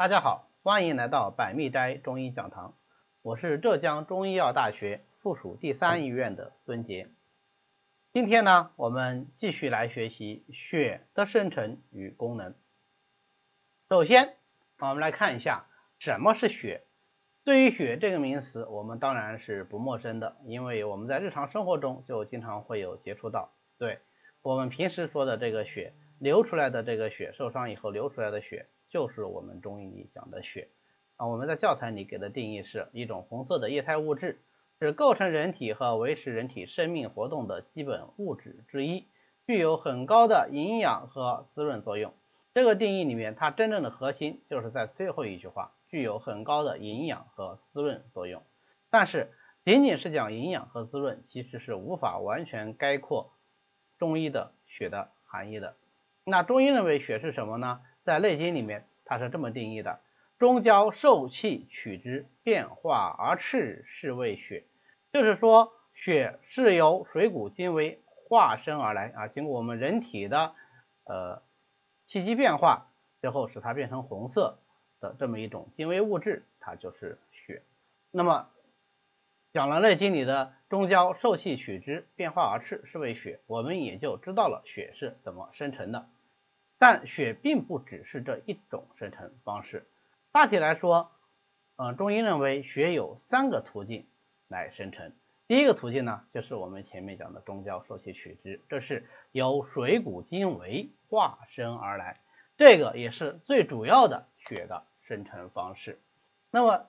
大家好，欢迎来到百密斋中医讲堂，我是浙江中医药大学附属第三医院的孙杰。今天呢，我们继续来学习血的生成与功能。首先，我们来看一下什么是血。对于血这个名词，我们当然是不陌生的，因为我们在日常生活中就经常会有接触到。对我们平时说的这个血流出来的这个血，受伤以后流出来的血，就是我们中医里讲的血啊。我们在教材里给的定义是一种红色的液态物质，是构成人体和维持人体生命活动的基本物质之一，具有很高的营养和滋润作用。这个定义里面，它真正的核心就是在最后一句话。具有很高的营养和滋润作用，但是仅仅是讲营养和滋润，其实是无法完全概括中医的血的含义的。那中医认为血是什么呢？在《内经》里面，它是这么定义的：中焦受气取之，变化而赤，是谓血。就是说，血是由水谷精微化生而来啊，经过我们人体的呃气机变化，最后使它变成红色。的这么一种精微物质，它就是血。那么讲了《内经》里的中焦受气取之，变化而赤，是为血，我们也就知道了血是怎么生成的。但血并不只是这一种生成方式。大体来说，嗯，中医认为血有三个途径来生成。第一个途径呢，就是我们前面讲的中焦受气取之，这是由水谷精微化生而来，这个也是最主要的血的。生成方式，那么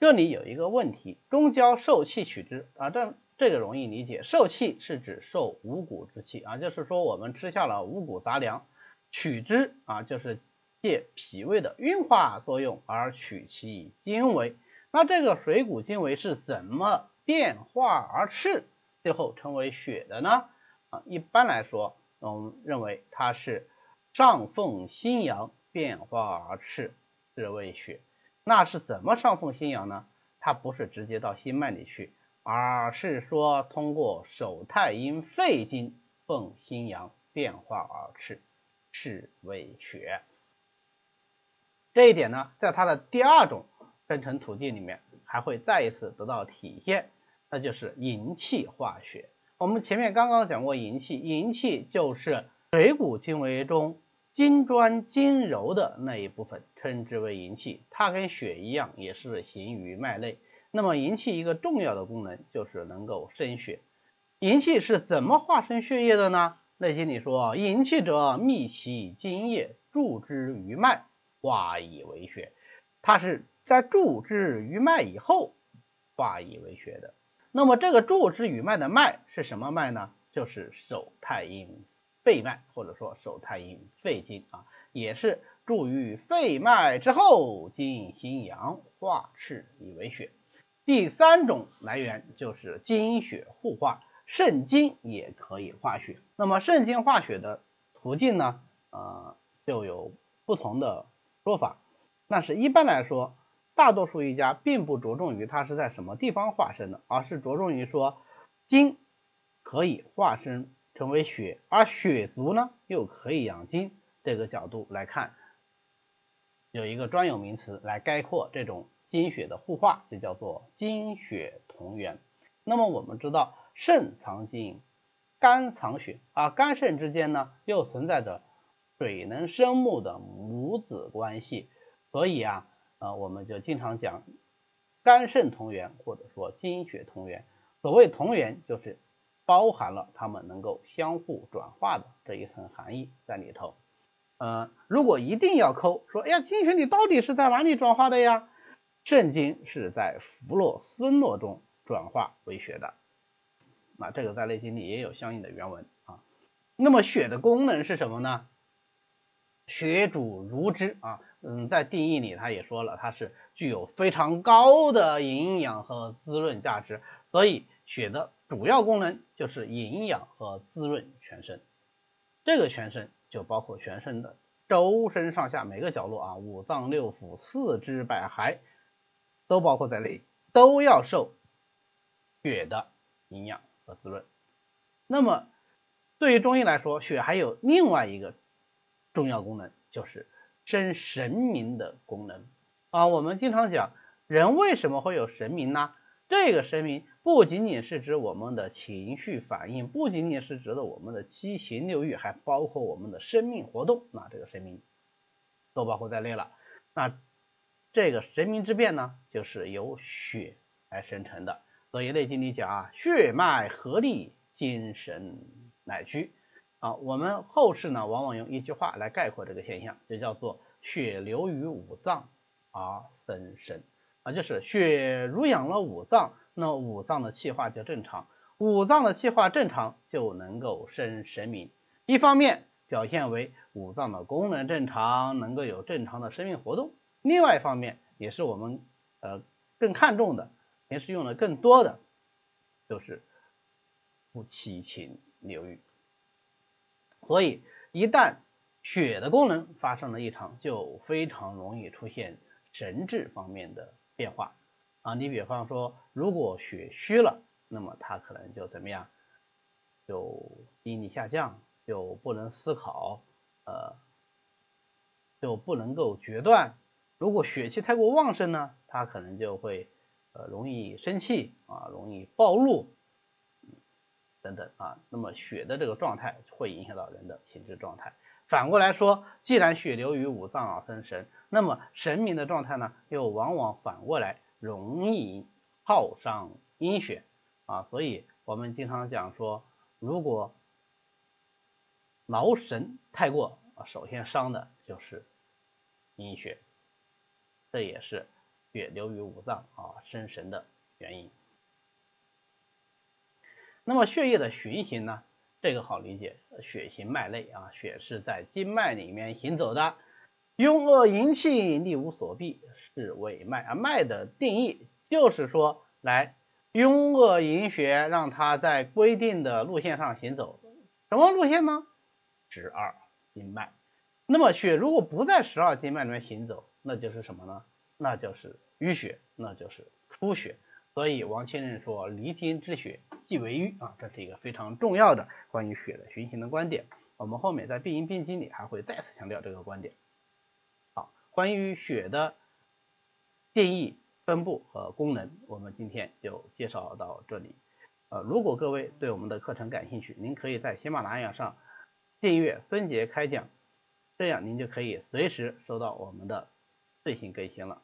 这里有一个问题，中焦受气取之啊，这这个容易理解，受气是指受五谷之气啊，就是说我们吃下了五谷杂粮，取之啊，就是借脾胃的运化作用而取其精微。那这个水谷精微是怎么变化而赤，最后成为血的呢？啊，一般来说，我们认为它是上奉心阳变化而赤。是为血，那是怎么上奉心阳呢？它不是直接到心脉里去，而是说通过手太阴肺经奉心阳变化而赤，是为血。这一点呢，在它的第二种生成途径里面还会再一次得到体现，那就是营气化血。我们前面刚刚讲过营气，营气就是水谷精微中。筋专筋柔的那一部分称之为营气，它跟血一样，也是行于脉内。那么营气一个重要的功能就是能够生血。营气是怎么化生血液的呢？内经里说，营气者，密其津液，注之于脉，化以为血。它是在注之于脉以后化以为血的。那么这个注之于脉的脉是什么脉呢？就是手太阴。肺脉或者说手太阴肺经啊，也是注于肺脉之后，经心阳化赤以为血。第三种来源就是精血互化，肾精也可以化血。那么肾精化血的途径呢，呃，就有不同的说法。但是一般来说，大多数医家并不着重于它是在什么地方化生的，而是着重于说精可以化生。成为血，而血足呢又可以养精，这个角度来看，有一个专有名词来概括这种精血的互化，就叫做精血同源。那么我们知道，肾藏精，肝藏血啊，肝肾之间呢又存在着水能生木的母子关系，所以啊，呃，我们就经常讲肝肾同源，或者说精血同源。所谓同源，就是。包含了它们能够相互转化的这一层含义在里头。呃，如果一定要抠，说哎呀，精血你到底是在哪里转化的呀？肾精是在弗洛孙诺中转化为血的。那这个在内经里也有相应的原文啊。那么血的功能是什么呢？血主如之啊，嗯，在定义里他也说了，它是具有非常高的营养和滋润价值，所以血的。主要功能就是营养和滋润全身，这个全身就包括全身的周身上下每个角落啊，五脏六腑、四肢百骸都包括在内，都要受血的营养和滋润。那么对于中医来说，血还有另外一个重要功能，就是生神明的功能啊。我们经常讲，人为什么会有神明呢？这个神明不仅仅是指我们的情绪反应，不仅仅是指的我们的七情六欲，还包括我们的生命活动。那这个神明都包括在内了。那这个神明之变呢，就是由血来生成的。所以《内经》里讲啊，血脉合力，精神乃虚。啊，我们后世呢，往往用一句话来概括这个现象，就叫做血流于五脏而生神。啊，就是血濡养了五脏，那五脏的气化就正常，五脏的气化正常，就能够生神明。一方面表现为五脏的功能正常，能够有正常的生命活动；另外一方面，也是我们呃更看重的，平时用的更多的，就是不七情流欲。所以，一旦血的功能发生了异常，就非常容易出现神志方面的变化啊。你比方说，如果血虚了，那么他可能就怎么样？就记忆力下降，就不能思考，呃，就不能够决断。如果血气太过旺盛呢，他可能就会容易生气啊，容易暴怒。等等啊，那么血的这个状态会影响到人的心智状态。反过来说，既然血流于五脏而生神，那么神明的状态呢，又往往反过来容易耗伤阴血啊。所以我们经常讲说，如果劳神太过，首先伤的就是阴血，这也是血流于五脏啊生神的原因。那么血液的循行呢？这个好理解，血行脉内啊，血是在经脉里面行走的。拥恶营气，力无所避，是为脉啊。脉的定义就是说，来拥恶营血，让它在规定的路线上行走。什么路线呢？十二经脉。那么血如果不在十二经脉里面行走，那就是什么呢？那就是淤血，那就是出血。所以王清任说：“离经之血即为瘀啊，这是一个非常重要的关于血的循行的观点。我们后面在病因病机里还会再次强调这个观点。好，关于血的定义、分布和功能，我们今天就介绍到这里。呃，如果各位对我们的课程感兴趣，您可以在喜马拉雅上订阅孙杰开讲，这样您就可以随时收到我们的最新更新了。